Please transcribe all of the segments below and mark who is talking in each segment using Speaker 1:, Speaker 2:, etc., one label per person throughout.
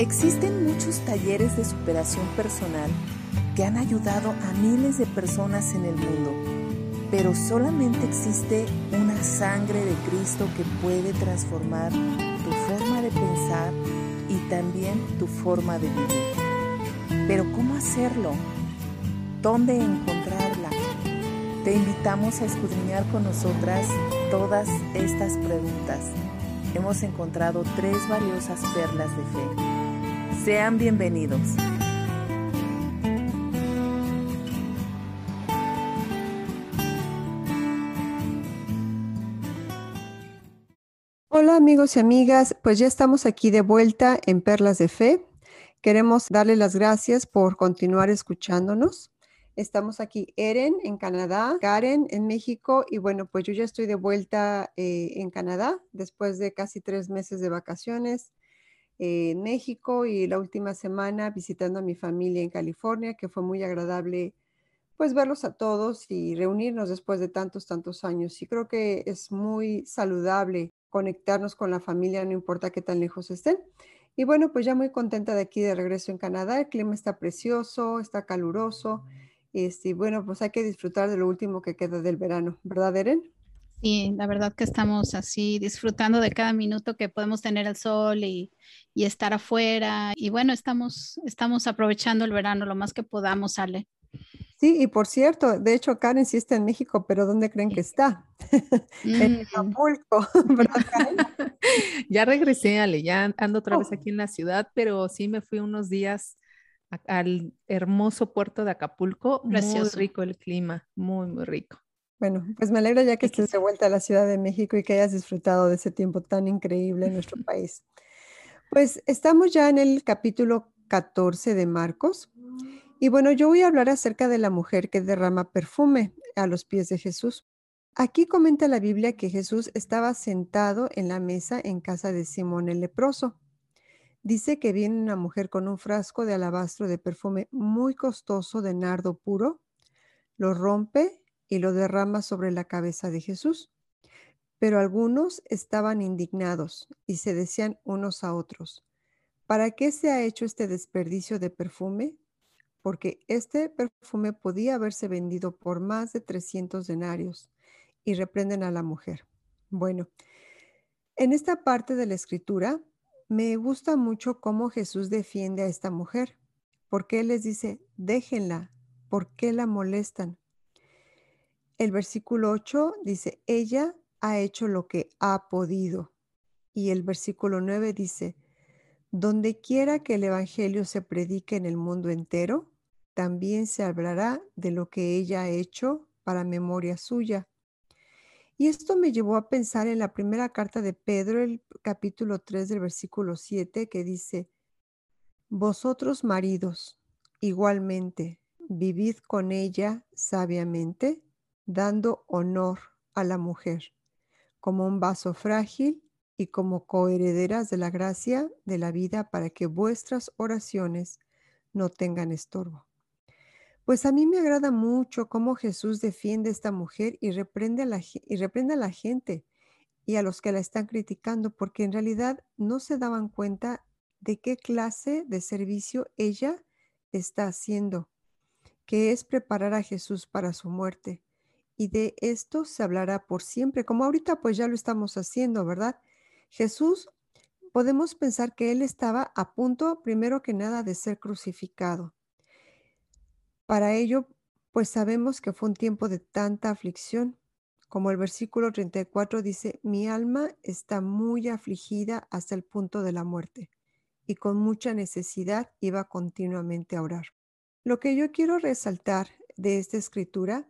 Speaker 1: Existen muchos talleres de superación personal que han ayudado a miles de personas en el mundo, pero solamente existe una sangre de Cristo que puede transformar tu forma de pensar y también tu forma de vivir. Pero ¿cómo hacerlo? ¿Dónde encontrarla? Te invitamos a escudriñar con nosotras todas estas preguntas. Hemos encontrado tres valiosas perlas de fe sean bienvenidos.
Speaker 2: Hola amigos y amigas, pues ya estamos aquí de vuelta en Perlas de Fe. Queremos darle las gracias por continuar escuchándonos. Estamos aquí Eren en Canadá, Karen en México y bueno, pues yo ya estoy de vuelta eh, en Canadá después de casi tres meses de vacaciones en México y la última semana visitando a mi familia en California, que fue muy agradable pues verlos a todos y reunirnos después de tantos, tantos años. Y creo que es muy saludable conectarnos con la familia, no importa qué tan lejos estén. Y bueno, pues ya muy contenta de aquí de regreso en Canadá. El clima está precioso, está caluroso. Este, bueno, pues hay que disfrutar de lo último que queda del verano, ¿verdad, Eren?
Speaker 3: Sí, la verdad que estamos así disfrutando de cada minuto que podemos tener el sol y, estar afuera. Y bueno, estamos, estamos aprovechando el verano lo más que podamos, Ale.
Speaker 2: Sí, y por cierto, de hecho, Karen sí está en México, pero ¿dónde creen que está? en mm. Acapulco,
Speaker 4: ya regresé, Ale, ya ando otra vez oh. aquí en la ciudad, pero sí me fui unos días al hermoso puerto de Acapulco. Muy rico el clima, muy, muy rico.
Speaker 2: Bueno, pues me alegra ya que estés de vuelta a la Ciudad de México y que hayas disfrutado de ese tiempo tan increíble en nuestro país. Pues estamos ya en el capítulo 14 de Marcos. Y bueno, yo voy a hablar acerca de la mujer que derrama perfume a los pies de Jesús. Aquí comenta la Biblia que Jesús estaba sentado en la mesa en casa de Simón el leproso. Dice que viene una mujer con un frasco de alabastro de perfume muy costoso de nardo puro, lo rompe y lo derrama sobre la cabeza de Jesús. Pero algunos estaban indignados y se decían unos a otros, ¿para qué se ha hecho este desperdicio de perfume? Porque este perfume podía haberse vendido por más de 300 denarios y reprenden a la mujer. Bueno, en esta parte de la escritura me gusta mucho cómo Jesús defiende a esta mujer, porque Él les dice, déjenla, ¿por qué la molestan? El versículo 8 dice, ella ha hecho lo que ha podido. Y el versículo 9 dice, donde quiera que el Evangelio se predique en el mundo entero, también se hablará de lo que ella ha hecho para memoria suya. Y esto me llevó a pensar en la primera carta de Pedro, el capítulo 3 del versículo 7, que dice, Vosotros maridos, igualmente, vivid con ella sabiamente dando honor a la mujer como un vaso frágil y como coherederas de la gracia de la vida para que vuestras oraciones no tengan estorbo. Pues a mí me agrada mucho cómo Jesús defiende a esta mujer y reprende a la, y reprende a la gente y a los que la están criticando, porque en realidad no se daban cuenta de qué clase de servicio ella está haciendo, que es preparar a Jesús para su muerte y de esto se hablará por siempre, como ahorita pues ya lo estamos haciendo, ¿verdad? Jesús, podemos pensar que él estaba a punto, primero que nada, de ser crucificado. Para ello, pues sabemos que fue un tiempo de tanta aflicción, como el versículo 34 dice, mi alma está muy afligida hasta el punto de la muerte, y con mucha necesidad iba continuamente a orar. Lo que yo quiero resaltar de esta escritura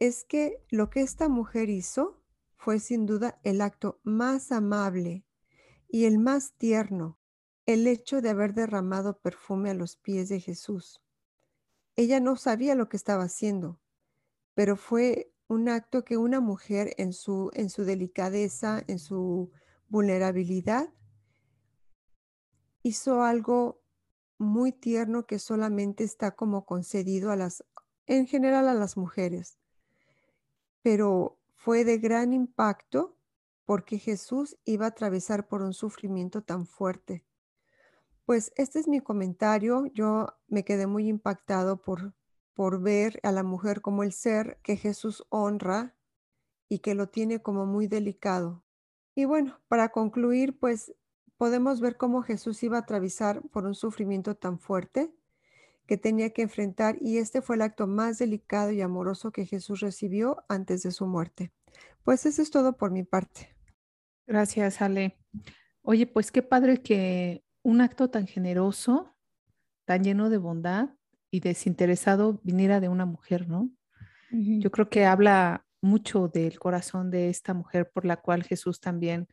Speaker 2: es que lo que esta mujer hizo fue sin duda el acto más amable y el más tierno, el hecho de haber derramado perfume a los pies de Jesús. Ella no sabía lo que estaba haciendo, pero fue un acto que una mujer en su, en su delicadeza, en su vulnerabilidad, hizo algo muy tierno que solamente está como concedido a las, en general a las mujeres pero fue de gran impacto porque Jesús iba a atravesar por un sufrimiento tan fuerte. Pues este es mi comentario. Yo me quedé muy impactado por, por ver a la mujer como el ser que Jesús honra y que lo tiene como muy delicado. Y bueno, para concluir, pues podemos ver cómo Jesús iba a atravesar por un sufrimiento tan fuerte que tenía que enfrentar y este fue el acto más delicado y amoroso que Jesús recibió antes de su muerte. Pues eso es todo por mi parte.
Speaker 4: Gracias, Ale. Oye, pues qué padre que un acto tan generoso, tan lleno de bondad y desinteresado viniera de una mujer, ¿no? Yo creo que habla mucho del corazón de esta mujer por la cual Jesús también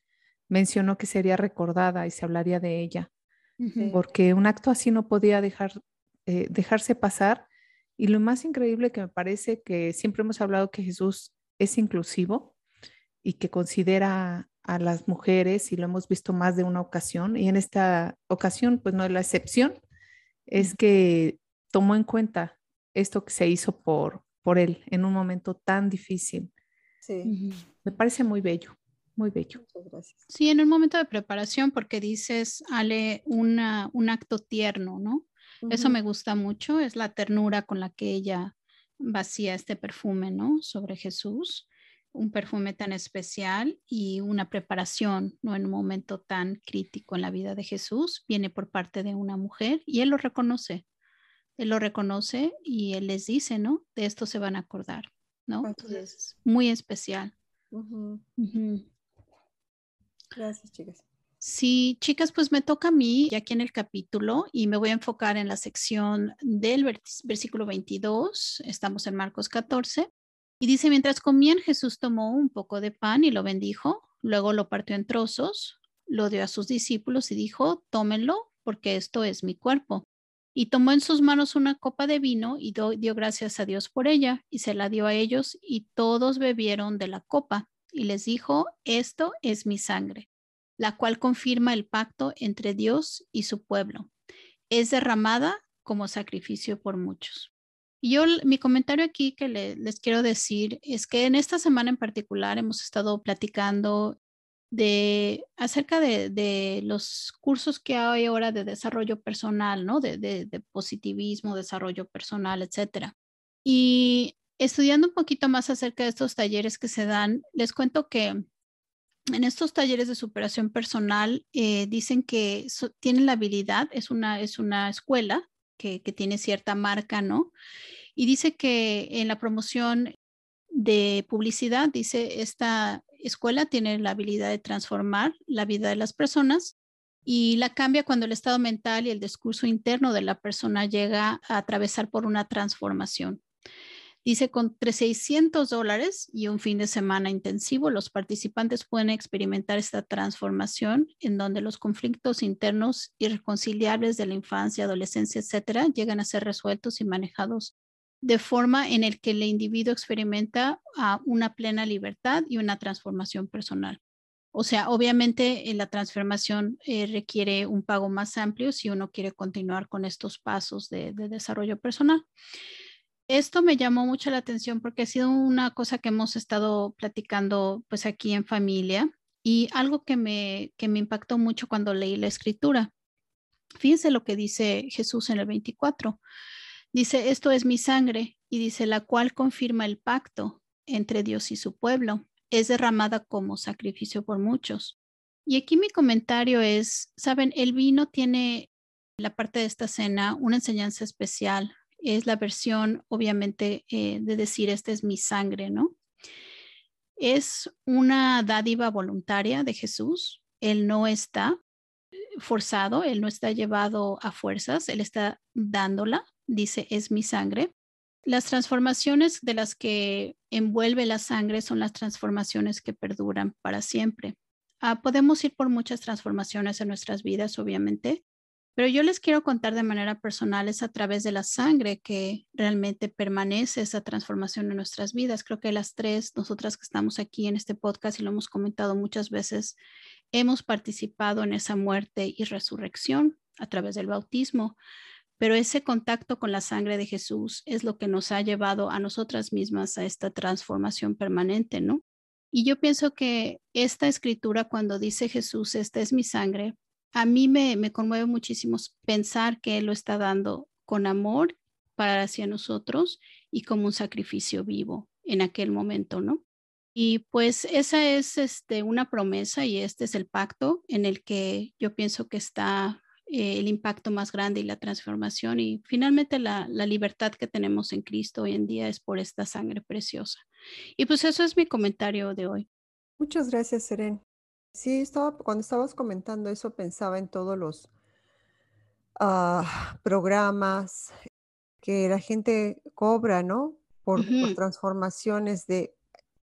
Speaker 4: mencionó que sería recordada y se hablaría de ella, porque un acto así no podía dejar, eh, dejarse pasar. Y lo más increíble que me parece que siempre hemos hablado que Jesús es inclusivo y que considera a las mujeres y lo hemos visto más de una ocasión y en esta ocasión pues no es la excepción, es que tomó en cuenta esto que se hizo por, por él en un momento tan difícil. Sí. Me parece muy bello, muy bello.
Speaker 3: Muchas gracias. Sí, en un momento de preparación, porque dices, Ale, una, un acto tierno, ¿no? Eso me gusta mucho, es la ternura con la que ella vacía este perfume, ¿no? Sobre Jesús un perfume tan especial y una preparación, ¿no? En un momento tan crítico en la vida de Jesús, viene por parte de una mujer y él lo reconoce. Él lo reconoce y él les dice, ¿no? De esto se van a acordar, ¿no? Entonces, muy especial.
Speaker 2: Gracias, chicas.
Speaker 3: Sí, chicas, pues me toca a mí aquí en el capítulo y me voy a enfocar en la sección del versículo 22. Estamos en Marcos 14. Y dice, mientras comían, Jesús tomó un poco de pan y lo bendijo, luego lo partió en trozos, lo dio a sus discípulos y dijo, tómenlo, porque esto es mi cuerpo. Y tomó en sus manos una copa de vino y dio gracias a Dios por ella, y se la dio a ellos, y todos bebieron de la copa. Y les dijo, esto es mi sangre, la cual confirma el pacto entre Dios y su pueblo. Es derramada como sacrificio por muchos. Yo, mi comentario aquí que les quiero decir es que en esta semana en particular hemos estado platicando de acerca de, los cursos que hay ahora de desarrollo personal, ¿no? De, de, positivismo, desarrollo personal, etcétera. Y estudiando un poquito más acerca de estos talleres que se dan, les cuento que en estos talleres de superación personal eh, dicen que tienen la habilidad, es una, es una escuela que, tiene cierta marca, ¿no? Y dice que en la promoción de publicidad, dice, esta escuela tiene la habilidad de transformar la vida de las personas y la cambia cuando el estado mental y el discurso interno de la persona llega a atravesar por una transformación. Dice, con 600 dólares y un fin de semana intensivo, los participantes pueden experimentar esta transformación en donde los conflictos internos irreconciliables de la infancia, adolescencia, etcétera, llegan a ser resueltos y manejados de forma en el que el individuo experimenta una plena libertad y una transformación personal. O sea, obviamente eh, la transformación eh, requiere un pago más amplio si uno quiere continuar con estos pasos de desarrollo personal esto me llamó mucho la atención porque ha sido una cosa que hemos estado platicando pues aquí en familia y algo que me, que me impactó mucho cuando leí la escritura. Fíjense lo que dice Jesús en el 24. Dice, esto es mi sangre y dice, la cual confirma el pacto entre Dios y su pueblo. Es derramada como sacrificio por muchos. Y aquí mi comentario es, saben, el vino tiene la parte de esta cena una enseñanza especial es la versión, obviamente, eh, de decir, esta es mi sangre, ¿no? Es una dádiva voluntaria de Jesús. Él no está forzado, él no está llevado a fuerzas, él está dándola, dice, es mi sangre. Las transformaciones de las que envuelve la sangre son las transformaciones que perduran para siempre. Ah, podemos ir por muchas transformaciones en nuestras vidas, obviamente, pero yo les quiero contar de manera personal, es a través de la sangre que realmente permanece esa transformación en nuestras vidas. Creo que las tres, nosotras que estamos aquí en este podcast y lo hemos comentado muchas veces, hemos participado en esa muerte y resurrección a través del bautismo. Pero ese contacto con la sangre de Jesús es lo que nos ha llevado a nosotras mismas a esta transformación permanente, ¿no? Y yo pienso que esta escritura, cuando dice Jesús, esta es mi sangre, a mí me, me conmueve muchísimo pensar que Él lo está dando con amor para hacia nosotros y como un sacrificio vivo en aquel momento, ¿no? Y pues esa es este, una promesa y este es el pacto en el que yo pienso que está eh, el impacto más grande y la transformación y finalmente la, la, libertad que tenemos en Cristo hoy en día es por esta sangre preciosa. Y pues eso es mi comentario de hoy.
Speaker 2: Muchas gracias, Seren. Sí, estaba, cuando estabas comentando eso pensaba en todos los uh, programas que la gente cobra, ¿no? Por, uh -huh. por transformaciones de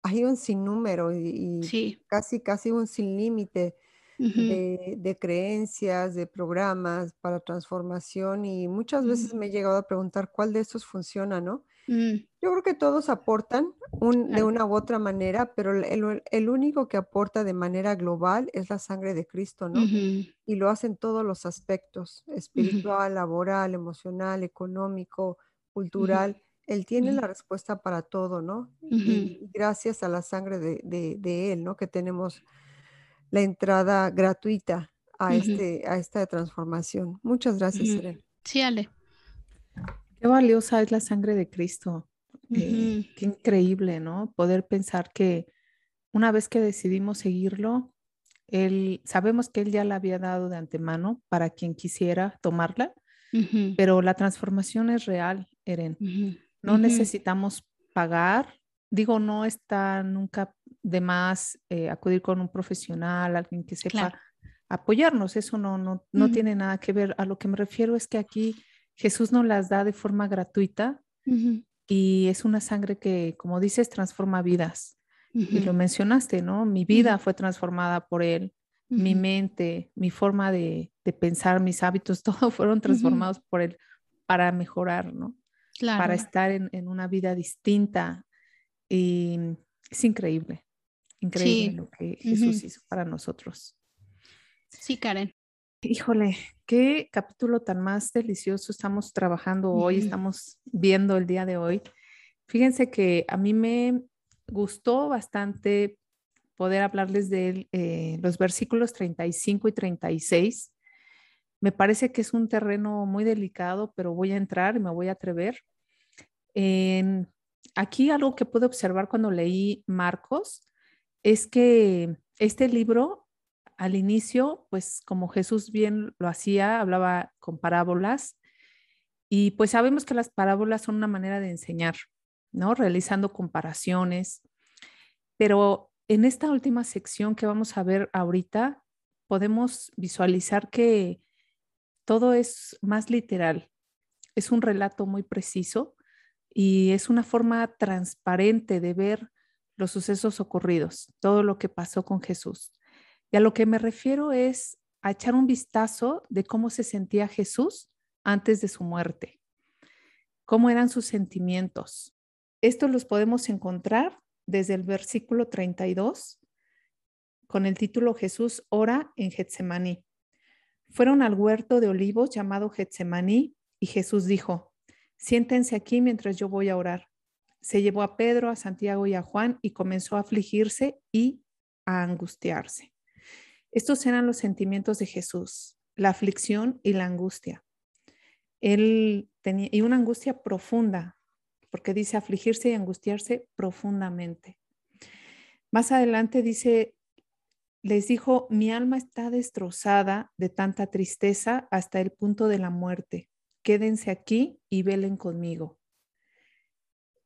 Speaker 2: hay un sinnúmero y, y
Speaker 3: sí.
Speaker 2: casi, casi un sin límite uh -huh. de, de, creencias, de programas para transformación y muchas veces me he llegado a preguntar cuál de estos funciona, ¿no?
Speaker 3: Mm.
Speaker 2: Yo creo que todos aportan un, de una u otra manera, pero el, el, único que aporta de manera global es la sangre de Cristo, ¿no?
Speaker 3: Uh -huh.
Speaker 2: Y lo hacen todos los aspectos, espiritual, laboral, emocional, económico, cultural. Él tiene la respuesta para todo, ¿no? Y gracias a la sangre de, de, de, Él, ¿no? Que tenemos la entrada gratuita a, este, a esta transformación. Muchas gracias. Seren.
Speaker 3: Sí, Ale.
Speaker 4: Qué valiosa es la sangre de Cristo. Eh, qué increíble, ¿no? Poder pensar que una vez que decidimos seguirlo, él, sabemos que Él ya la había dado de antemano para quien quisiera tomarla, pero la transformación es real, Eren. No necesitamos pagar. Digo, no está nunca de más eh, acudir con un profesional, alguien que sepa
Speaker 3: Claro.
Speaker 4: apoyarnos. Eso no, no, no tiene nada que ver. A lo que me refiero es que aquí Jesús nos las da de forma gratuita y es una sangre que, como dices, transforma vidas. Y lo mencionaste, ¿no? Mi vida fue transformada por Él, mi mente, mi forma de, de pensar, mis hábitos, todo fueron transformados por Él para mejorar, ¿no? Para
Speaker 3: Claro.
Speaker 4: estar en, en una vida distinta. Y es increíble, increíble
Speaker 3: Sí.
Speaker 4: lo que Jesús hizo para nosotros.
Speaker 3: Sí, Karen.
Speaker 4: Híjole, qué capítulo tan más delicioso estamos trabajando hoy, estamos viendo el día de hoy. Fíjense que a mí me gustó bastante poder hablarles de eh, los versículos 35 y 36. Me parece que es un terreno muy delicado, pero voy a entrar y me voy a atrever. En- aquí algo que pude observar cuando leí Marcos es que este libro al inicio, pues como Jesús bien lo hacía, hablaba con parábolas y pues sabemos que las parábolas son una manera de enseñar, ¿no? Realizando comparaciones, pero en esta última sección que vamos a ver ahorita, podemos visualizar que todo es más literal, es un relato muy preciso y es una forma transparente de ver los sucesos ocurridos, todo lo que pasó con Jesús. Y a lo que me refiero es a echar un vistazo de cómo se sentía Jesús antes de su muerte, cómo eran sus sentimientos. Estos los podemos encontrar desde el versículo 32 con el título Jesús ora en Getsemaní. Fueron al huerto de olivos llamado Getsemaní y Jesús dijo, siéntense aquí mientras yo voy a orar. Se llevó a Pedro, a Santiago y a Juan y comenzó a afligirse y a angustiarse. Estos eran los sentimientos de Jesús, la aflicción y la angustia. Él tenía y una angustia profunda, porque dice afligirse y angustiarse profundamente. Más adelante dice, les dijo, mi alma está destrozada de tanta tristeza hasta el punto de la muerte. Quédense aquí y velen conmigo.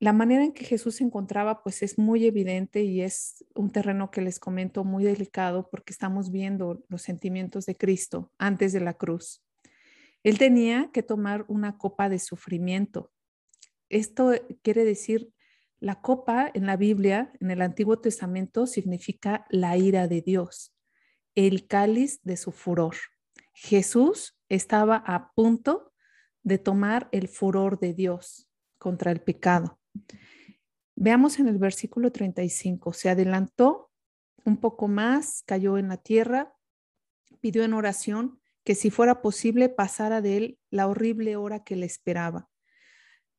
Speaker 4: La manera en que Jesús se encontraba pues es muy evidente y es un terreno que les comento muy delicado porque estamos viendo los sentimientos de Cristo antes de la cruz. Él tenía que tomar una copa de sufrimiento. Esto quiere decir, la copa en la Biblia, en el Antiguo Testamento, significa la ira de Dios, el cáliz de su furor. Jesús estaba a punto de tomar el furor de Dios contra el pecado. Veamos en el versículo 35, se adelantó un poco más, cayó en la tierra, pidió en oración que si fuera posible pasara de él la horrible hora que le esperaba.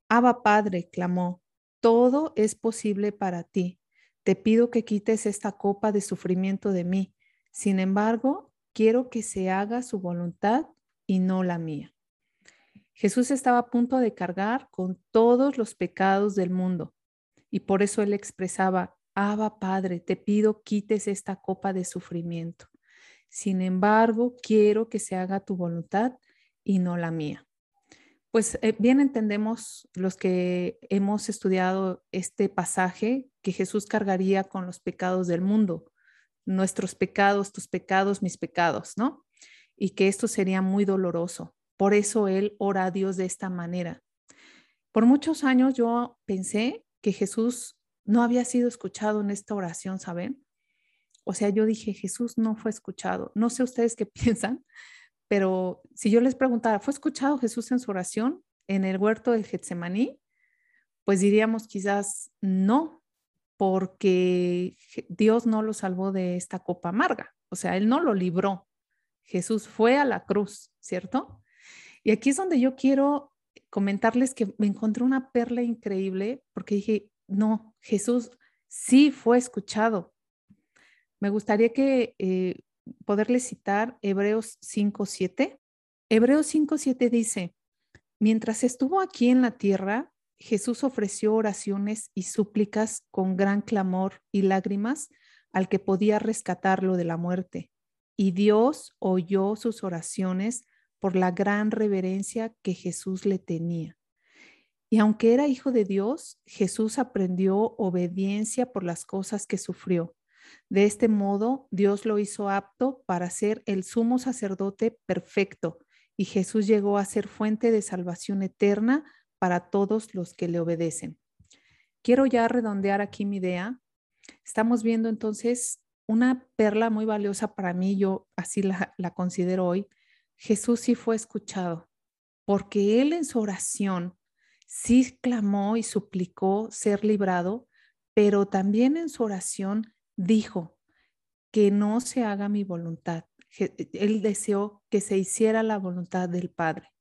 Speaker 4: Abba Padre, clamó, todo es posible para ti. Te pido que quites esta copa de sufrimiento de mí. Sin embargo, quiero que se haga su voluntad y no la mía. Jesús estaba a punto de cargar con todos los pecados del mundo y por eso él expresaba, Abba Padre, te pido quites esta copa de sufrimiento. Sin embargo, quiero que se haga tu voluntad y no la mía. Pues eh, bien entendemos los que hemos estudiado este pasaje que Jesús cargaría con los pecados del mundo, nuestros pecados, tus pecados, mis pecados, ¿no? Y que esto sería muy doloroso. Por eso él ora a Dios de esta manera. Por muchos años yo pensé que Jesús no había sido escuchado en esta oración, ¿saben? O sea, yo dije, Jesús no fue escuchado. No sé ustedes qué piensan, pero si yo les preguntara, ¿fue escuchado Jesús en su oración en el huerto del Getsemaní? Pues diríamos quizás no, porque Dios no lo salvó de esta copa amarga. O sea, Él no lo libró. Jesús fue a la cruz, ¿cierto? Y aquí es donde yo quiero comentarles que me encontré una perla increíble porque dije, no, Jesús sí fue escuchado. Me gustaría que eh, poderles citar Hebreos 5.7. Hebreos 5.7 dice, mientras estuvo aquí en la tierra, Jesús ofreció oraciones y súplicas con gran clamor y lágrimas al que podía rescatarlo de la muerte. Y Dios oyó sus oraciones por la gran reverencia que Jesús le tenía. Y aunque era hijo de Dios, Jesús aprendió obediencia por las cosas que sufrió. De este modo, Dios lo hizo apto para ser el sumo sacerdote perfecto, y Jesús llegó a ser fuente de salvación eterna para todos los que le obedecen. Quiero ya redondear aquí mi idea. Estamos viendo entonces una perla muy valiosa para mí, yo así la, la considero hoy, Jesús sí fue escuchado, porque él en su oración sí clamó y suplicó ser librado, pero también en su oración dijo que no se haga mi voluntad. Él deseó que se hiciera la voluntad del Padre,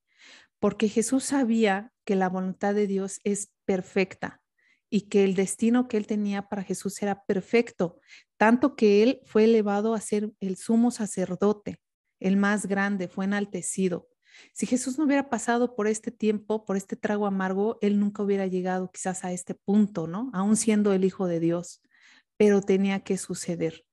Speaker 4: porque Jesús sabía que la voluntad de Dios es perfecta y que el destino que él tenía para Jesús era perfecto, tanto que él fue elevado a ser el sumo sacerdote el más grande, fue enaltecido. Si Jesús no hubiera pasado por este tiempo, por este trago amargo, él nunca hubiera llegado quizás a este punto, ¿no? Aún siendo el Hijo de Dios, pero tenía que suceder.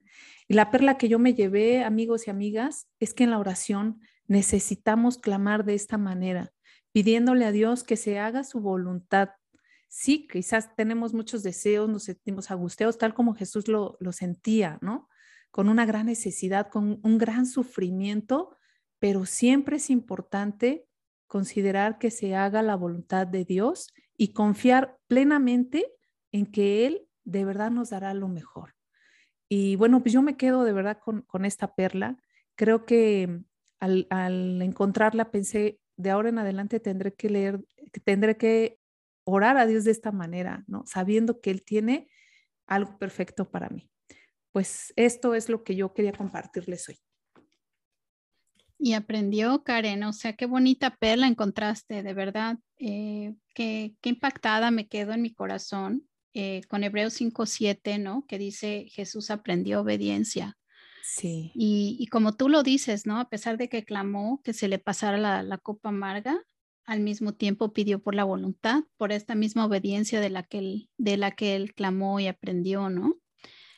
Speaker 4: Y la perla que yo me llevé, amigos y amigas, es que en la oración necesitamos clamar de esta manera, pidiéndole a Dios que se haga su voluntad. Sí, quizás tenemos muchos deseos, nos sentimos angustiados, tal como Jesús lo, lo sentía, ¿no? Con una gran necesidad, con un gran sufrimiento, pero siempre es importante considerar que se haga la voluntad de Dios y confiar plenamente en que Él de verdad nos dará lo mejor. Y bueno, pues yo me quedo de verdad con, esta perla. Creo que al, al, encontrarla pensé, de ahora en adelante tendré que leer, tendré que orar a Dios de esta manera, ¿no? Sabiendo que Él tiene algo perfecto para mí pues esto es lo que yo quería compartirles hoy.
Speaker 3: Y aprendió Karen, o sea, qué bonita perla encontraste, de verdad, eh, qué, impactada me quedo en mi corazón eh, con Hebreos 5.7, ¿no? Que dice, Jesús aprendió obediencia.
Speaker 4: Sí.
Speaker 3: Y, como tú lo dices, ¿no? A pesar de que clamó que se le pasara la, la, copa amarga, al mismo tiempo pidió por la voluntad, por esta misma obediencia de la que él, de la que él clamó y aprendió, ¿no?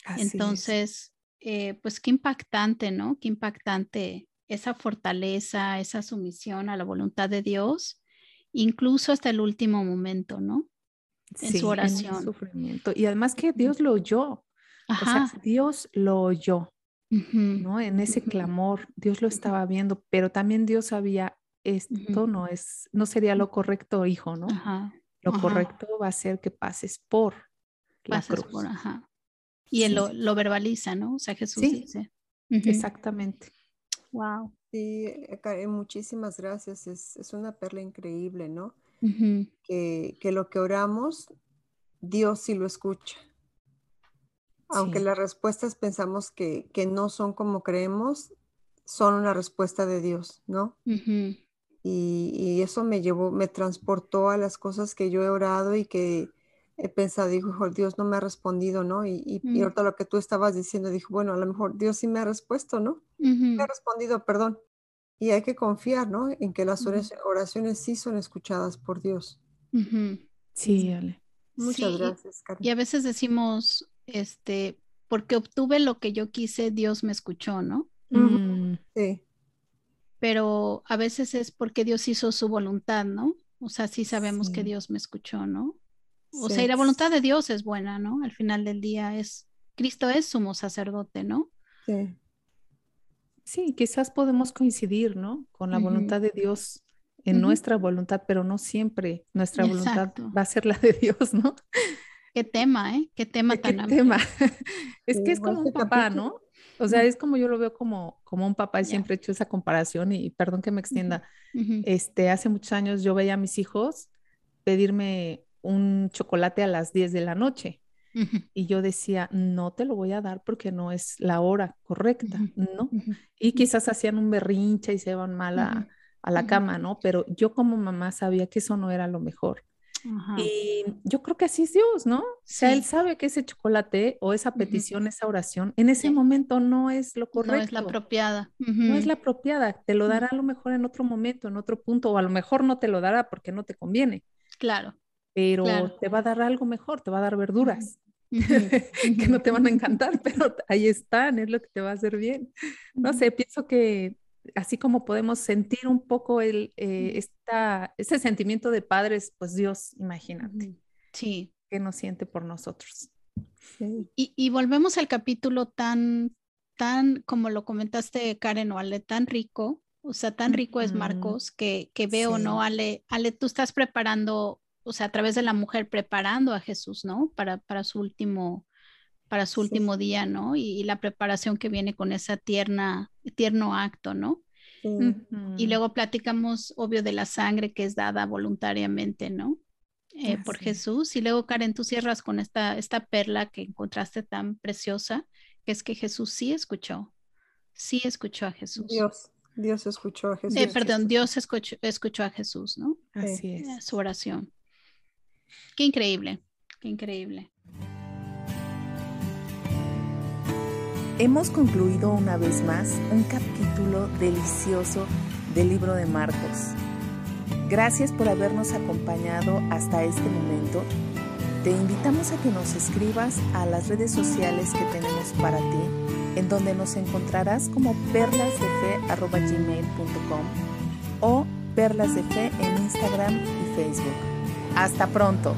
Speaker 3: Entonces, eh, pues qué impactante, ¿no? Qué impactante esa fortaleza, esa sumisión a la voluntad de Dios, incluso hasta el último momento, ¿no? En su oración.
Speaker 4: sufrimiento. Y además que Dios lo oyó. O sea, Dios lo oyó, ¿no? En ese clamor, Dios lo estaba viendo, pero también Dios sabía, esto no es, no sería lo correcto, hijo, ¿no? Lo correcto va a ser que pases por la cruz. Por, ajá.
Speaker 3: Y él lo, verbaliza, ¿no? O sea, Jesús dice.
Speaker 4: Exactamente.
Speaker 3: Wow.
Speaker 2: Sí, muchísimas gracias. Es, una perla increíble, ¿no? que, lo que oramos, Dios sí lo escucha. Aunque las respuestas pensamos que, no son como creemos, son una respuesta de Dios, ¿no? y, y, eso me llevó, me transportó a las cosas que yo he orado y que he pensado, dijo, Dios no me ha respondido, ¿no? Y, y, mm. ahorita lo que tú estabas diciendo, dijo, bueno, a lo mejor Dios sí me ha respuesto, ¿no? Me ha respondido, perdón. Y hay que confiar, ¿no? En que las oraciones sí son escuchadas por Dios.
Speaker 4: Sí, Ale.
Speaker 2: Muchas gracias,
Speaker 3: Y a veces decimos, este, porque obtuve lo que yo quise, Dios me escuchó, ¿no?
Speaker 2: Mm. Sí.
Speaker 3: Pero a veces es porque Dios hizo su voluntad, ¿no? O sea, sí sabemos que Dios me escuchó, ¿no? O sea, y la voluntad de Dios es buena, ¿no? Al final del día es, Cristo es sumo sacerdote, ¿no?
Speaker 2: Sí.
Speaker 4: Sí, quizás podemos coincidir, ¿no? Con la voluntad de Dios en nuestra voluntad, pero no siempre nuestra voluntad va a ser la de Dios, ¿no?
Speaker 3: Qué tema, ¿eh? Qué tema tan
Speaker 4: amplio. tema. es que es como un papá, ¿no? O sea, es como yo lo veo como, como un papá y siempre he hecho esa comparación y, perdón que me extienda. Este, hace muchos años yo veía a mis hijos pedirme un chocolate a las 10 de la noche. Y yo decía, no te lo voy a dar porque no es la hora correcta, ¿no? Y quizás hacían un berrinche y se iban mal a, a la cama, ¿no? Pero yo como mamá sabía que eso no era lo mejor. Y yo creo que así es Dios, ¿no? O sea, Él sabe que ese chocolate o esa petición, esa oración, en ese momento no es lo correcto.
Speaker 3: No es la apropiada.
Speaker 4: No es la apropiada. Te lo dará a lo mejor en otro momento, en otro punto, o a lo mejor no te lo dará porque no te conviene.
Speaker 3: Claro.
Speaker 4: Pero te va a dar algo mejor, te va a dar verduras. que no te van a encantar, pero ahí están, es lo que te va a hacer bien. No sé, pienso que así como podemos sentir un poco el, eh, ese sentimiento de padres, pues Dios, imagínate.
Speaker 3: Sí.
Speaker 4: Que nos siente por nosotros.
Speaker 3: Y, volvemos al capítulo tan, tan, como lo comentaste, Karen o Ale, tan rico, o sea, tan rico es Marcos, que, que veo, ¿no? Ale, Ale, tú estás preparando, o sea, a través de la mujer, preparando a Jesús, ¿no? Para, para su último, para su último día, ¿no? Y, la preparación que viene con esa tierna, tierno acto, ¿no? Y luego platicamos, obvio, de la sangre que es dada voluntariamente, ¿no? Eh, por Jesús. Y luego, Karen, tú cierras con esta, esta perla que encontraste tan preciosa, que es que Jesús sí escuchó, sí escuchó a Jesús.
Speaker 2: Dios, Dios escuchó a Jesús.
Speaker 3: Eh, perdón, Dios escuchó, escuchó, a Jesús, ¿no?
Speaker 4: Así es.
Speaker 3: Su oración. Qué increíble, qué increíble.
Speaker 1: Hemos concluido una vez más un capítulo delicioso del libro de Marcos. Gracias por habernos acompañado hasta este momento. Te invitamos a que nos escribas a las redes sociales que tenemos para ti, en donde nos encontrarás como perlasdefe.gmail.com o perlasdefe en Instagram y Facebook. Hasta pronto.